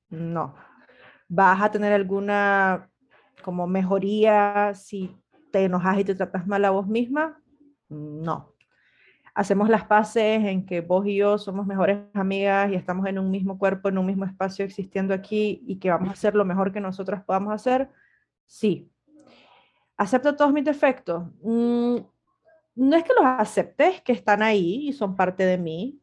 No, vas a tener alguna como mejoría si te enojas y te tratas mal a vos misma? No. Hacemos las paces en que vos y yo somos mejores amigas y estamos en un mismo cuerpo, en un mismo espacio existiendo aquí y que vamos a hacer lo mejor que nosotras podamos hacer. Sí. ¿Acepto todos mis defectos? Mm, no es que los aceptes, que están ahí y son parte de mí,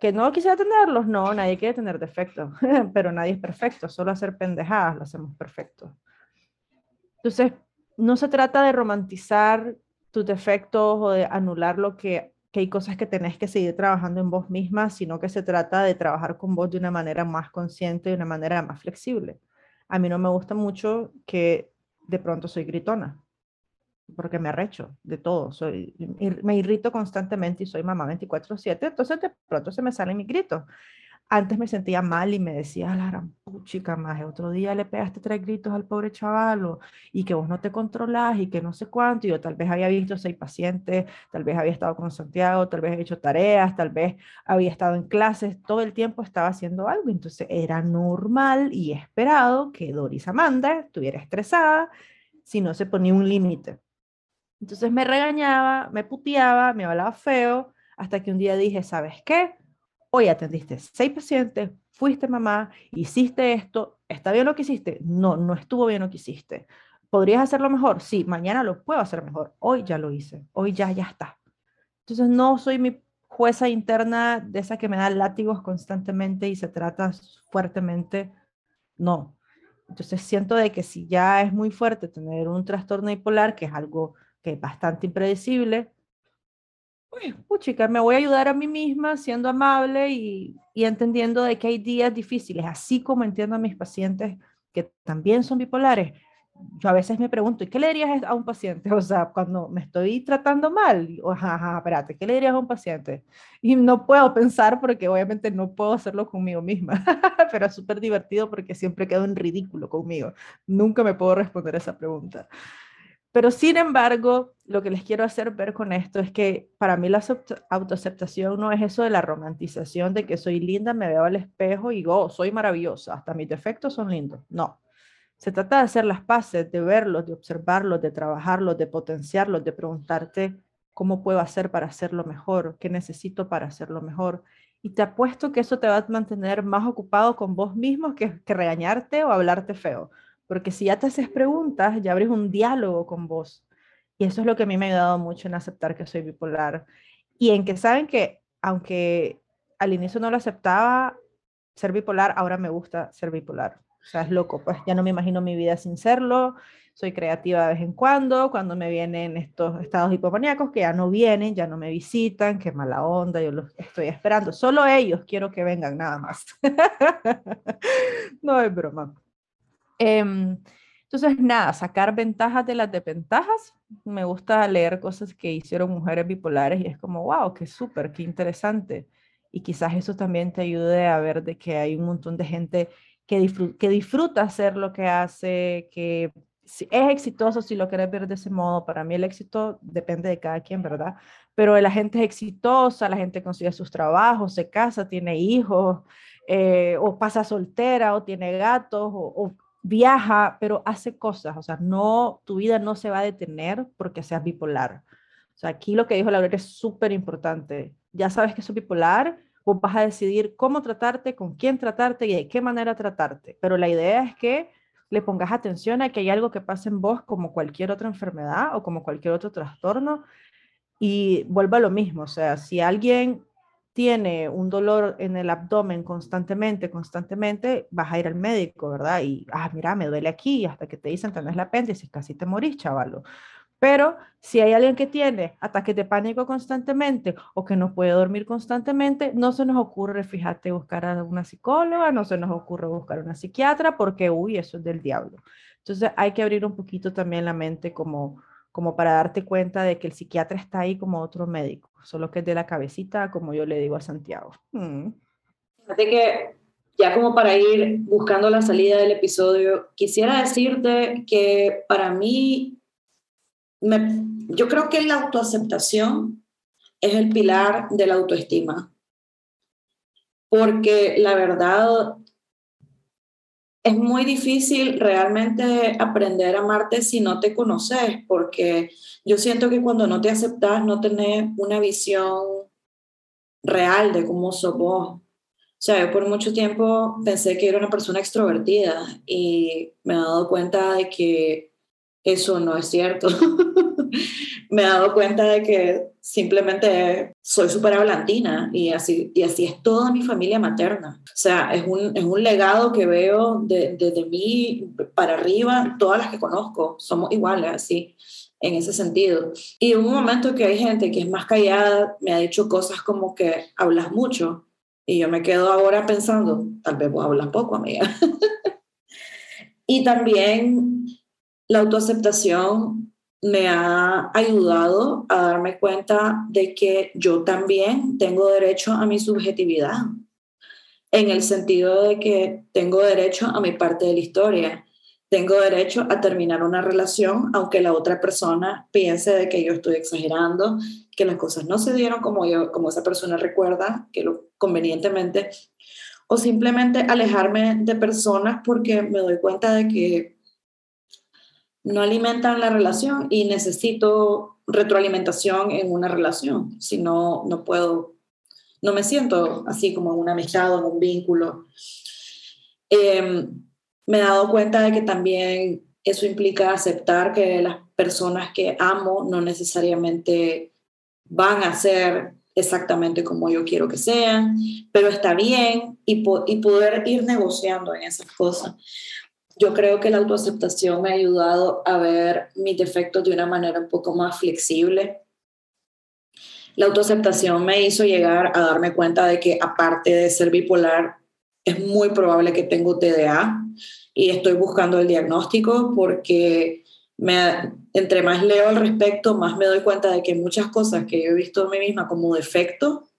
que no quisiera tenerlos, no, nadie quiere tener defectos, (laughs) pero nadie es perfecto, solo hacer pendejadas lo hacemos perfecto. Entonces, no se trata de romantizar tus defectos o de anular lo que, que hay cosas que tenés que seguir trabajando en vos misma, sino que se trata de trabajar con vos de una manera más consciente, de una manera más flexible. A mí no me gusta mucho que de pronto soy gritona. Porque me arrecho de todo, soy, me irrito constantemente y soy mamá 24/7, entonces de pronto se me salen mis gritos. Antes me sentía mal y me decía, la gran puchica más, otro día le pegaste tres gritos al pobre chavalo y que vos no te controlás y que no sé cuánto. Y yo tal vez había visto seis pacientes, tal vez había estado con Santiago, tal vez he hecho tareas, tal vez había estado en clases, todo el tiempo estaba haciendo algo. Entonces era normal y esperado que Doris Amanda estuviera estresada si no se ponía un límite. Entonces me regañaba, me puteaba, me hablaba feo, hasta que un día dije, ¿sabes qué? Hoy atendiste seis pacientes, fuiste mamá, hiciste esto, ¿está bien lo que hiciste? No, no estuvo bien lo que hiciste. ¿Podrías hacerlo mejor? Sí, mañana lo puedo hacer mejor. Hoy ya lo hice, hoy ya, ya está. Entonces no soy mi jueza interna de esa que me da látigos constantemente y se trata fuertemente. No. Entonces siento de que si ya es muy fuerte tener un trastorno bipolar, que es algo que es bastante impredecible, pues, puchica, me voy a ayudar a mí misma siendo amable y, y, entendiendo de que hay días difíciles, así como entiendo a mis pacientes que también son bipolares. Yo a veces me pregunto, ¿y qué le dirías a un paciente? (laughs) O sea, cuando me estoy tratando mal, o, ajá, espérate, ¿qué le dirías a un paciente? Y no puedo pensar porque obviamente no puedo hacerlo conmigo misma, (laughs) pero es súper divertido porque siempre quedo en ridículo conmigo. Nunca me puedo responder esa pregunta. Pero sin embargo, lo que les quiero hacer ver con esto es que para mí la autoaceptación no es eso de la romantización de que soy linda, me veo al espejo y oh, soy maravillosa, hasta mis defectos son lindos. No. Se trata de hacer las paces, de verlos, de observarlos, de trabajarlos, de potenciarlos, de preguntarte cómo puedo hacer para hacerlo mejor, qué necesito para hacerlo mejor. Y te apuesto que eso te va a mantener más ocupado con vos mismo que, que regañarte o hablarte feo porque si ya te haces preguntas, ya abres un diálogo con vos. Y eso es lo que a mí me ha ayudado mucho en aceptar que soy bipolar. Y en que saben que, aunque al inicio no lo aceptaba, ser bipolar, ahora me gusta ser bipolar. O sea, es loco, pues ya no me imagino mi vida sin serlo. Soy creativa de vez en cuando, cuando me vienen estos estados hipomaníacos que ya no vienen, ya no me visitan, qué mala onda, yo los estoy esperando. Solo ellos quiero que vengan, nada más. (laughs) no es broma. Em, entonces, nada, sacar ventajas de las desventajas. Me gusta leer cosas que hicieron mujeres bipolares y es como, wow, qué súper, qué interesante. Y quizás eso también te ayude a ver de que hay un montón de gente que, disfruta, que disfruta hacer lo que hace, que es exitoso si lo quieres ver de ese modo. Para mí el éxito depende de cada quien, ¿verdad? Pero la gente es exitosa, la gente consigue sus trabajos, se casa, tiene hijos, eh, o pasa soltera, o tiene gatos, o, viaja, pero hace cosas, o sea, no, tu vida no se va a detener porque seas bipolar. O sea, aquí lo que dijo Laura es súper importante. Ya sabes que sos bipolar, vos vas a decidir cómo tratarte, con quién tratarte y de qué manera tratarte. Pero la idea es que le pongas atención a que hay algo que pasa en vos como cualquier otra enfermedad o como cualquier otro trastorno y vuelva a lo mismo. O sea, si alguien tiene un dolor en el abdomen constantemente, constantemente, vas a ir al médico, ¿verdad? Y, ah, mira, me duele aquí, hasta que te dicen, tenés la apéndice, casi te morís, chavalo. Pero si hay alguien que tiene ataques de pánico constantemente o que no puede dormir constantemente, no se nos ocurre, fíjate, buscar a una psicóloga, no se nos ocurre buscar a una psiquiatra porque, uy, eso es del diablo. Entonces hay que abrir un poquito también la mente como, como para darte cuenta de que el psiquiatra está ahí como otro médico, solo que es de la cabecita, como yo le digo a Santiago. Mm. Fíjate que ya como para ir buscando la salida del episodio, quisiera decirte que para mí, me, yo creo que la autoaceptación es el pilar de la autoestima. Porque la verdad, es muy difícil realmente aprender a amarte si no te conoces, porque yo siento que cuando no te aceptas no tenés una visión real de cómo sos vos. O sea, yo por mucho tiempo pensé que era una persona extrovertida y me he dado cuenta de que eso no es cierto. (laughs) me he dado cuenta de que simplemente soy súper hablantina y así, y así es toda mi familia materna. O sea, es un, es un legado que veo desde de, mí para arriba, todas las que conozco, somos iguales así en ese sentido. Y en un momento que hay gente que es más callada, me ha dicho cosas como que hablas mucho y yo me quedo ahora pensando, tal vez vos hablas poco, amiga. (laughs) y también la autoaceptación me ha ayudado a darme cuenta de que yo también tengo derecho a mi subjetividad, en el sentido de que tengo derecho a mi parte de la historia, tengo derecho a terminar una relación aunque la otra persona piense de que yo estoy exagerando, que las cosas no se dieron como yo, como esa persona recuerda, que lo convenientemente, o simplemente alejarme de personas porque me doy cuenta de que no alimentan la relación y necesito retroalimentación en una relación, si no, no puedo, no me siento así como en una amistad o en un vínculo. Em, me he dado cuenta de que también eso implica aceptar que las personas que amo no necesariamente van a ser exactamente como yo quiero que sean, pero está bien y, y poder ir negociando en esas cosas. Yo creo que la autoaceptación me ha ayudado a ver mis defectos de una manera un poco más flexible. La autoaceptación me hizo llegar a darme cuenta de que aparte de ser bipolar, es muy probable que tengo TDA y estoy buscando el diagnóstico porque me, entre más leo al respecto, más me doy cuenta de que muchas cosas que yo he visto en mí misma como defecto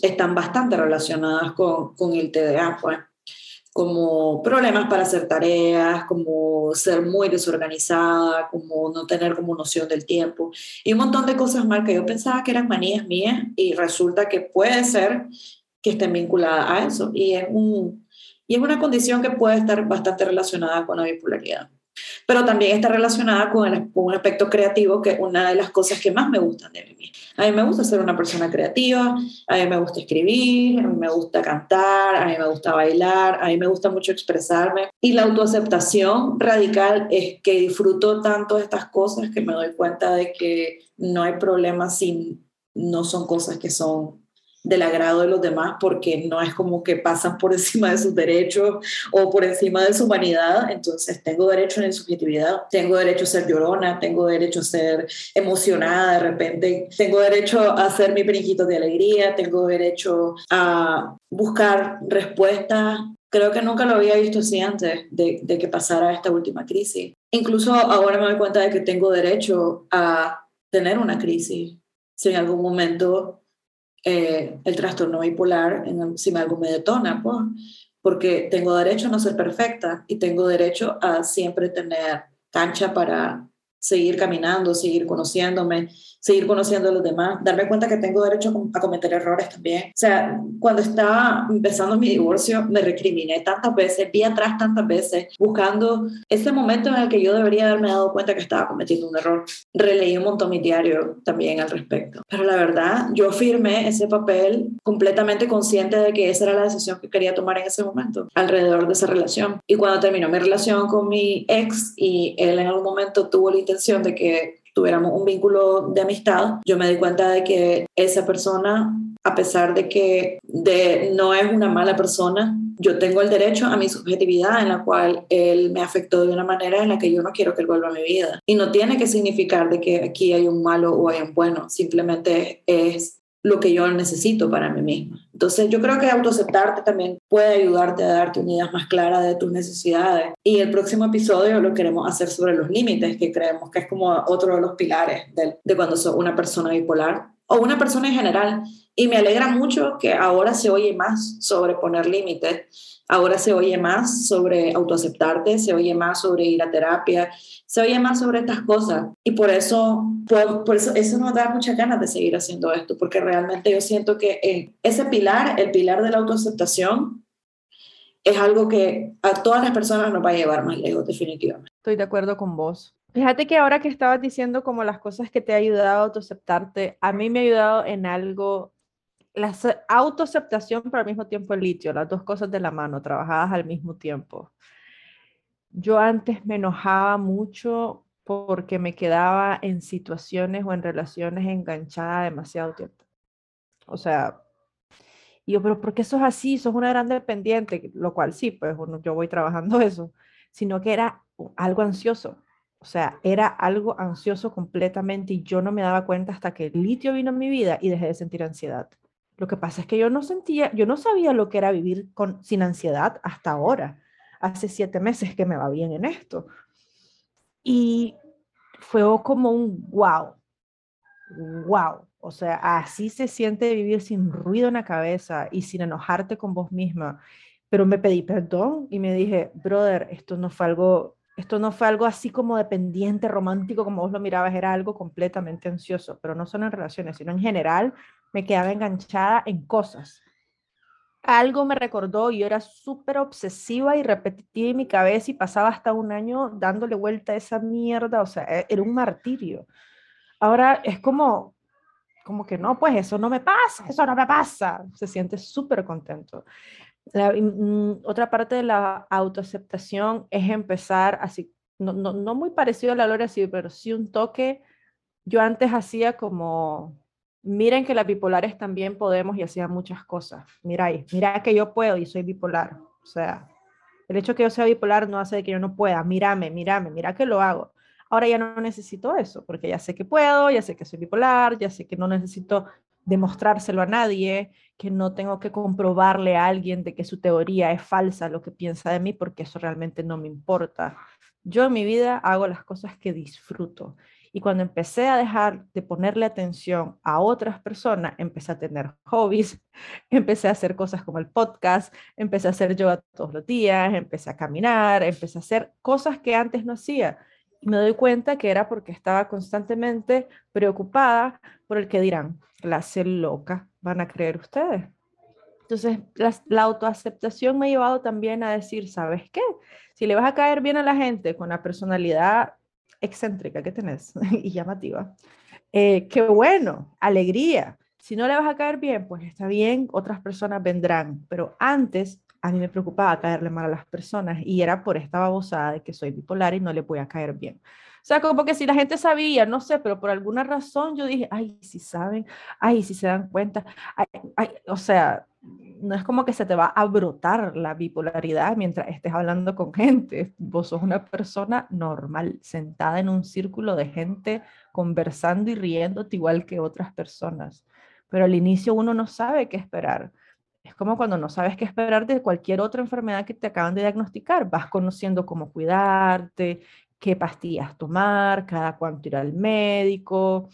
están bastante relacionadas con, con el TDA. Pues como problemas para hacer tareas, como ser muy desorganizada, como no tener como noción del tiempo y un montón de cosas mal que yo pensaba que eran manías mías y resulta que puede ser que estén vinculadas a eso y es, un, y es una condición que puede estar bastante relacionada con la bipolaridad. Pero también está relacionada con, el, con un aspecto creativo que es una de las cosas que más me gustan de mí. A mí me gusta ser una persona creativa, a mí me gusta escribir, a mí me gusta cantar, a mí me gusta bailar, a mí me gusta mucho expresarme. Y la autoaceptación radical es que disfruto tanto de estas cosas que me doy cuenta de que no hay problema si no son cosas que son del agrado de los demás porque no es como que pasan por (laughs) encima de sus derechos o por encima de su humanidad. Entonces tengo derecho a la subjetividad, tengo derecho a ser llorona, tengo derecho a ser emocionada de repente, tengo derecho a ser mi brinquito de alegría, tengo derecho a buscar respuestas. Creo que nunca lo había visto así antes de, de que pasara esta última crisis. Incluso ahora me doy cuenta de que tengo derecho a tener una crisis. Si en algún momento eh, el trastorno bipolar en, si algo me detona, pues, porque tengo derecho a no ser perfecta y tengo derecho a siempre tener cancha para seguir caminando, seguir conociéndome, seguir conociendo a los demás, darme cuenta que tengo derecho a cometer errores también. O sea, cuando estaba empezando mi divorcio, me recriminé tantas veces, vi atrás tantas veces, buscando ese momento en el que yo debería haberme dado cuenta que estaba cometiendo un error. Releí un montón mi diario también al respecto. Pero la verdad, yo firmé ese papel completamente consciente de que esa era la decisión que quería tomar en ese momento, alrededor de esa relación. Y cuando terminó mi relación con mi ex y él en algún momento tuvo la intención de que tuviéramos un vínculo de amistad, yo me di cuenta de que esa persona, a pesar de que de, no es una mala persona, yo tengo el derecho a mi subjetividad en la cual él me afectó de una manera en la que yo no quiero que él vuelva a mi vida. Y no tiene que significar de que aquí hay un malo o hay un bueno, simplemente es lo que yo necesito para mí misma. Entonces yo creo que autoaceptarte también puede ayudarte a darte una idea más clara de tus necesidades. Y el próximo episodio lo queremos hacer sobre los límites, que creemos que es como otro de los pilares de, de cuando sos una persona bipolar o una persona en general. Y me alegra mucho que ahora se oye más sobre poner límites Ahora se oye más sobre autoaceptarte, se oye más sobre ir a terapia, se oye más sobre estas cosas. Y por eso, por, eso, eso nos da muchas ganas de seguir haciendo esto, porque realmente yo siento que eh, ese pilar, el pilar de la autoaceptación, es algo que a todas las personas nos va a llevar más lejos, definitivamente. Estoy de acuerdo con vos. Fíjate que ahora que estabas diciendo como las cosas que te ha ayudado a autoaceptarte, a mí me ha ayudado en algo la autoaceptación, pero al mismo tiempo el litio, las dos cosas de la mano, trabajadas al mismo tiempo. Yo antes me enojaba mucho porque me quedaba en situaciones o en relaciones enganchada demasiado tiempo. O sea, yo, pero ¿por qué es así? Sos una gran dependiente, lo cual sí, pues yo voy trabajando eso, sino que era algo ansioso. O sea, era algo ansioso completamente y yo no me daba cuenta hasta que el litio vino en mi vida y dejé de sentir ansiedad. Lo que pasa es que yo no sentía, yo no sabía lo que era vivir con, sin ansiedad hasta ahora. Hace siete meses que me va bien en esto. Y fue como un wow, wow. O sea, así se siente vivir sin ruido en la cabeza y sin enojarte con vos misma. Pero me pedí perdón y me dije, brother, esto no fue algo, esto no fue algo así como dependiente, romántico, como vos lo mirabas, era algo completamente ansioso, pero no solo en relaciones, sino en general, me quedaba enganchada en cosas algo me recordó, yo era súper obsesiva y repetitiva en mi cabeza y pasaba hasta un año dándole vuelta a esa mierda, o sea, e, era un martirio. Ahora es como, como que no, pues eso no me pasa, eso no me pasa, se siente súper contento. Mm, otra parte de la autoaceptación es empezar así, no, no, no muy parecido a la Gloria, sí, pero sí un toque. Yo antes hacía como miren que las bipolares también podemos y hacían muchas cosas. Mira ahí, mira que yo puedo y soy bipolar. O sea, el hecho que yo sea bipolar no hace que yo no pueda. Mírame, mírame, mira que lo hago. Ahora ya no necesito eso, porque ya sé que puedo, ya sé que soy bipolar, ya sé que no necesito demostrárselo a nadie, que no tengo que comprobarle a alguien de que su teoría es falsa, lo que piensa de mí, porque eso realmente no me importa. Yo en mi vida hago las cosas que disfruto y cuando empecé a dejar de ponerle atención a otras personas, empecé a tener hobbies, (laughs) empecé a hacer cosas como el podcast, empecé a hacer yoga todos los días, empecé a caminar, empecé a hacer cosas que antes no hacía. Y me doy cuenta que era porque estaba constantemente preocupada por el que dirán, clase loca, van a creer ustedes. Entonces, la, la, autoaceptación me ha llevado también a decir, ¿sabes qué? Si le vas a caer bien a la gente con la personalidad excéntrica que tenés (laughs) y llamativa, eh, qué bueno, alegría. Si no le vas a caer bien, pues está bien, otras personas vendrán. Pero antes a mí me preocupaba caerle mal a las personas y era por esta babosada de que soy bipolar y no le voy a caer bien. O sea, como que si la gente sabía, no sé, pero por alguna razón yo dije, ay, si saben, ay, si se dan cuenta, ay, o sea, no es como que se te va a brotar la bipolaridad mientras estés hablando con gente. Vos sos una persona normal, sentada en un círculo de gente conversando y riéndote igual que otras personas. Pero al inicio uno no sabe qué esperar. Es como cuando no sabes qué esperar de cualquier otra enfermedad que te acaban de diagnosticar. Vas conociendo cómo cuidarte, qué pastillas tomar, cada cuánto ir al médico,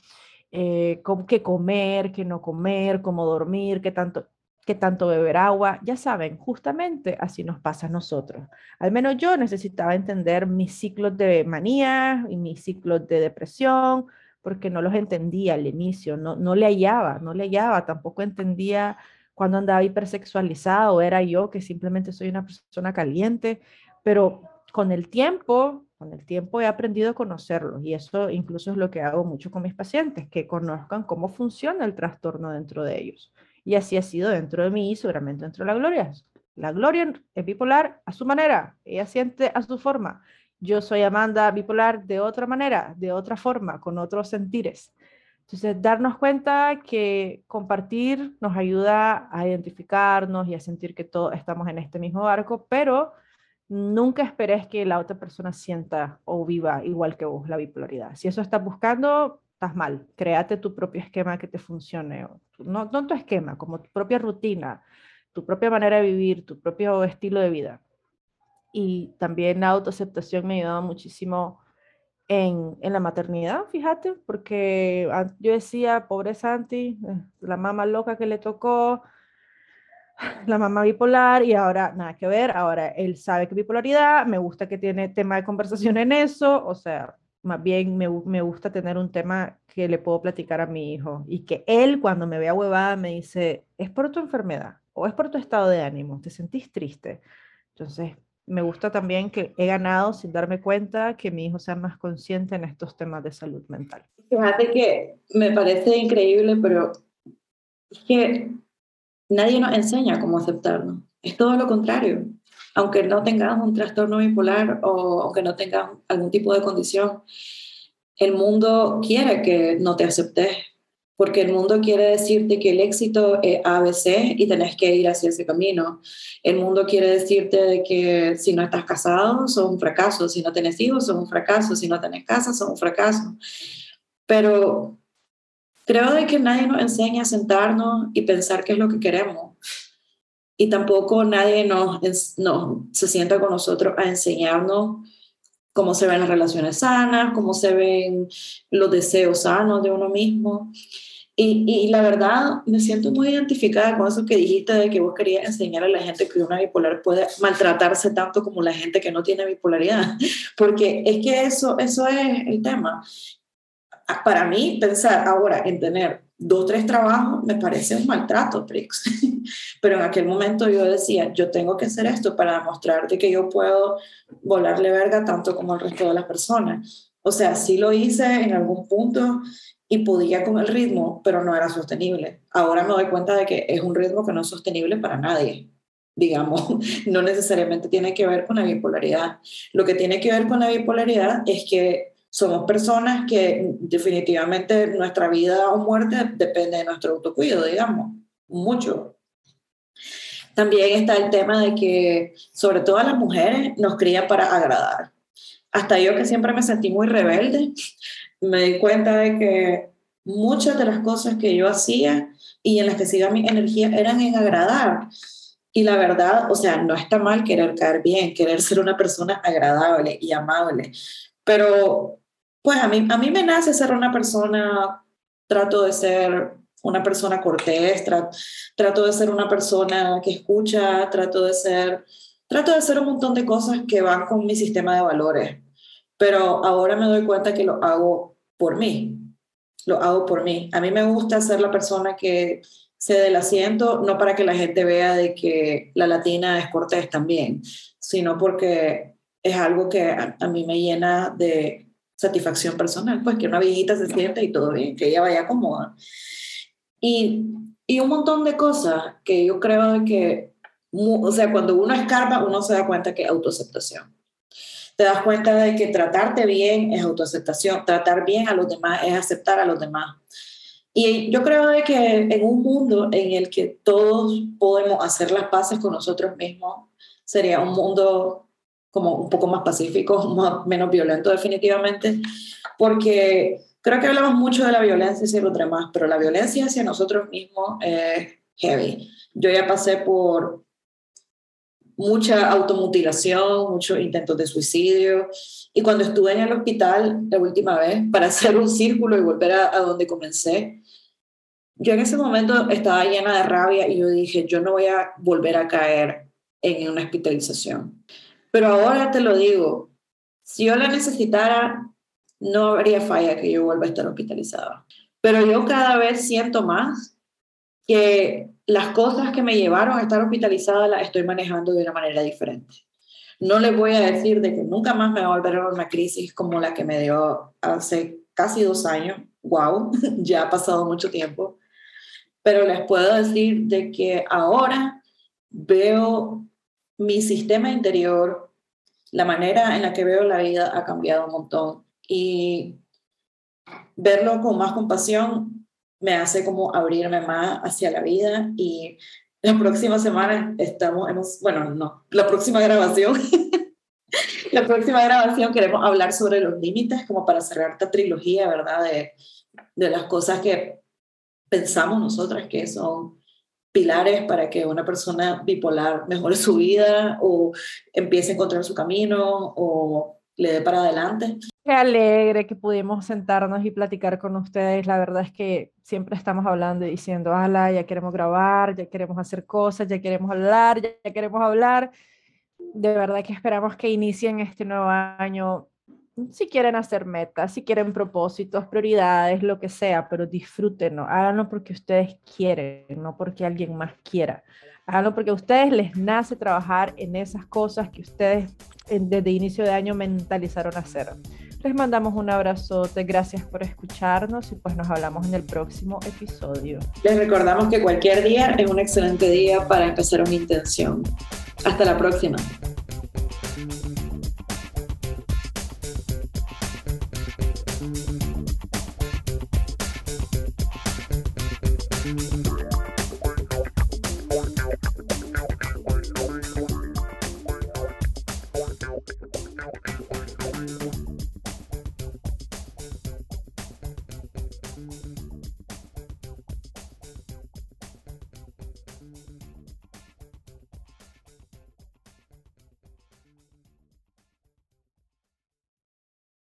eh, qué comer, qué no comer, cómo dormir, qué tanto qué tanto beber agua, ya saben, justamente así nos pasa a nosotros. Al menos yo necesitaba entender mis ciclos de manía y mis ciclos de depresión, porque no los entendía al inicio, no, no le hallaba, no le hallaba, tampoco entendía cuando andaba hipersexualizado, era yo que simplemente soy una persona caliente, pero con el tiempo, con el tiempo he aprendido a conocerlos y eso incluso es lo que hago mucho con mis pacientes, que conozcan cómo funciona el trastorno dentro de ellos. Y así ha sido dentro de mí y seguramente dentro de la Gloria. La Gloria es bipolar a su manera, ella siente a su forma. Yo soy Amanda bipolar de otra manera, de otra forma, con otros sentires. Entonces, darnos cuenta que compartir nos ayuda a identificarnos y a sentir que todos estamos en este mismo barco, pero nunca esperes que la otra persona sienta o viva igual que vos la bipolaridad. Si eso estás buscando, estás mal. Créate tu propio esquema que te funcione. No, no tu esquema, como tu propia rutina, tu propia manera de vivir, tu propio estilo de vida. Y también la autoaceptación me ha ayudado muchísimo en, en, la maternidad, fíjate, porque yo decía, pobre Santi, eh, la mamá loca que le tocó, la mamá bipolar y ahora nada que ver, ahora él sabe que bipolaridad, me gusta que tiene tema de conversación en eso, o sea, más bien me, me, gusta tener un tema que le puedo platicar a mi hijo y que él cuando me vea huevada me dice, es por tu enfermedad o es por tu estado de ánimo, te sentís triste. Entonces, me gusta también que he ganado sin darme cuenta que mi hijo sea más consciente en estos temas de salud mental. Fíjate que me parece increíble, pero es que nadie nos enseña cómo aceptarnos. Es todo lo contrario aunque no tengas un trastorno bipolar o aunque no tengas algún tipo de condición, el mundo quiere que no te aceptes, porque el mundo quiere decirte que el éxito es ABC y tenés que ir hacia ese camino. El mundo quiere decirte que si no estás casado, sos un fracaso, si no tenés hijos, sos un fracaso, si no tenés casa, sos un fracaso. Pero creo de que nadie nos enseña a sentarnos y pensar qué es lo que queremos y tampoco nadie nos, no, se sienta con nosotros a enseñarnos cómo se ven las relaciones sanas, cómo se ven los deseos sanos de uno mismo. Y, y, la verdad, me siento muy identificada con eso que dijiste de que vos querías enseñar a la gente que una bipolar puede maltratarse tanto como la gente que no tiene bipolaridad, (laughs) porque es que eso, eso es el tema. Para mí, pensar ahora en tener dos, tres trabajos me parece un maltrato, Prix. (laughs) Pero en aquel momento yo decía, yo tengo que hacer esto para demostrarte que yo puedo volarle verga tanto como el resto de las personas. O sea, sí lo hice en algún punto y podía con el ritmo, pero no era sostenible. Ahora me doy cuenta de que es un ritmo que no es sostenible para nadie. Digamos, (laughs) no necesariamente tiene que ver con la bipolaridad. Lo que tiene que ver con la bipolaridad es que somos personas que definitivamente nuestra vida o muerte depende de nuestro autocuido, digamos, mucho. También está el tema de que, sobre todo a las mujeres, nos crían para agradar. Hasta yo que siempre me sentí muy rebelde, me di cuenta de que muchas de las cosas que yo hacía y en las que siga mi energía eran en agradar. Y la verdad, o sea, no está mal querer caer bien, querer ser una persona agradable y amable, pero pues a mí, a mí me nace ser una persona, trato de ser una persona cortés, trato de ser una persona que escucha, trato de ser, trato de ser un montón de cosas que van con mi sistema de valores. Pero ahora me doy cuenta que lo hago por mí, lo hago por mí. A mí me gusta ser la persona que se del asiento, no para que la gente vea de que la latina es cortés también, sino porque es algo que a mí me llena de satisfacción personal, pues que una viejita se sienta y todo bien, que ella vaya cómoda. Y, y un montón de cosas que yo creo que, o sea, cuando uno escarba, uno se da cuenta que es autoaceptación. Te das cuenta de que tratarte bien es autoaceptación, tratar bien a los demás es aceptar a los demás. Y yo creo de que en un mundo en el que todos podemos hacer las paces con nosotros mismos, sería un mundo como un poco más pacífico, (laughs) menos violento definitivamente, porque creo que hablamos mucho de la violencia hacia los demás, pero la violencia hacia nosotros mismos es heavy. Yo ya pasé por mucha automutilación, muchos intentos de suicidio, y cuando estuve en el hospital la última vez para (laughs) hacer un círculo y volver a, a donde comencé, yo en ese momento estaba llena de rabia y yo dije, yo no voy a volver a caer en una hospitalización. Pero ahora te lo digo, si yo la necesitara, no habría falla que yo vuelva a estar hospitalizada. Pero yo cada vez siento más que las cosas que me llevaron a estar hospitalizada las estoy manejando de una manera diferente. No les voy a decir de que nunca más me va a volver a una crisis como la que me dio hace casi dos años. Wow, (laughs) ya ha pasado mucho tiempo. Pero les puedo decir de que ahora veo mi sistema interior, la manera en la que veo la vida ha cambiado un montón. Y verlo con más compasión me hace como abrirme más hacia la vida. Y la próxima semana estamos, hemos, bueno, no, la próxima grabación, (laughs) la próxima grabación queremos hablar sobre los límites como para cerrar esta trilogía, ¿verdad? De, de las cosas que pensamos nosotras que son pilares para que una persona bipolar mejore su vida o empiece a encontrar su camino o le dé para adelante. Qué alegre que pudimos sentarnos y platicar con ustedes. La verdad es que siempre estamos hablando y diciendo, ala, ya queremos grabar, ya queremos hacer cosas, ya queremos hablar, ya queremos hablar. De verdad que esperamos que inicien este nuevo año si quieren hacer metas, si quieren propósitos, prioridades, lo que sea, pero disfrútenlo, háganlo porque ustedes quieren, no porque alguien más quiera. Háganlo porque a ustedes les nace trabajar en esas cosas que ustedes desde inicio de año mentalizaron hacer. Les mandamos un abrazote, gracias por escucharnos y pues nos hablamos en el próximo episodio. Les recordamos que cualquier día es un excelente día para empezar una intención. Hasta la próxima.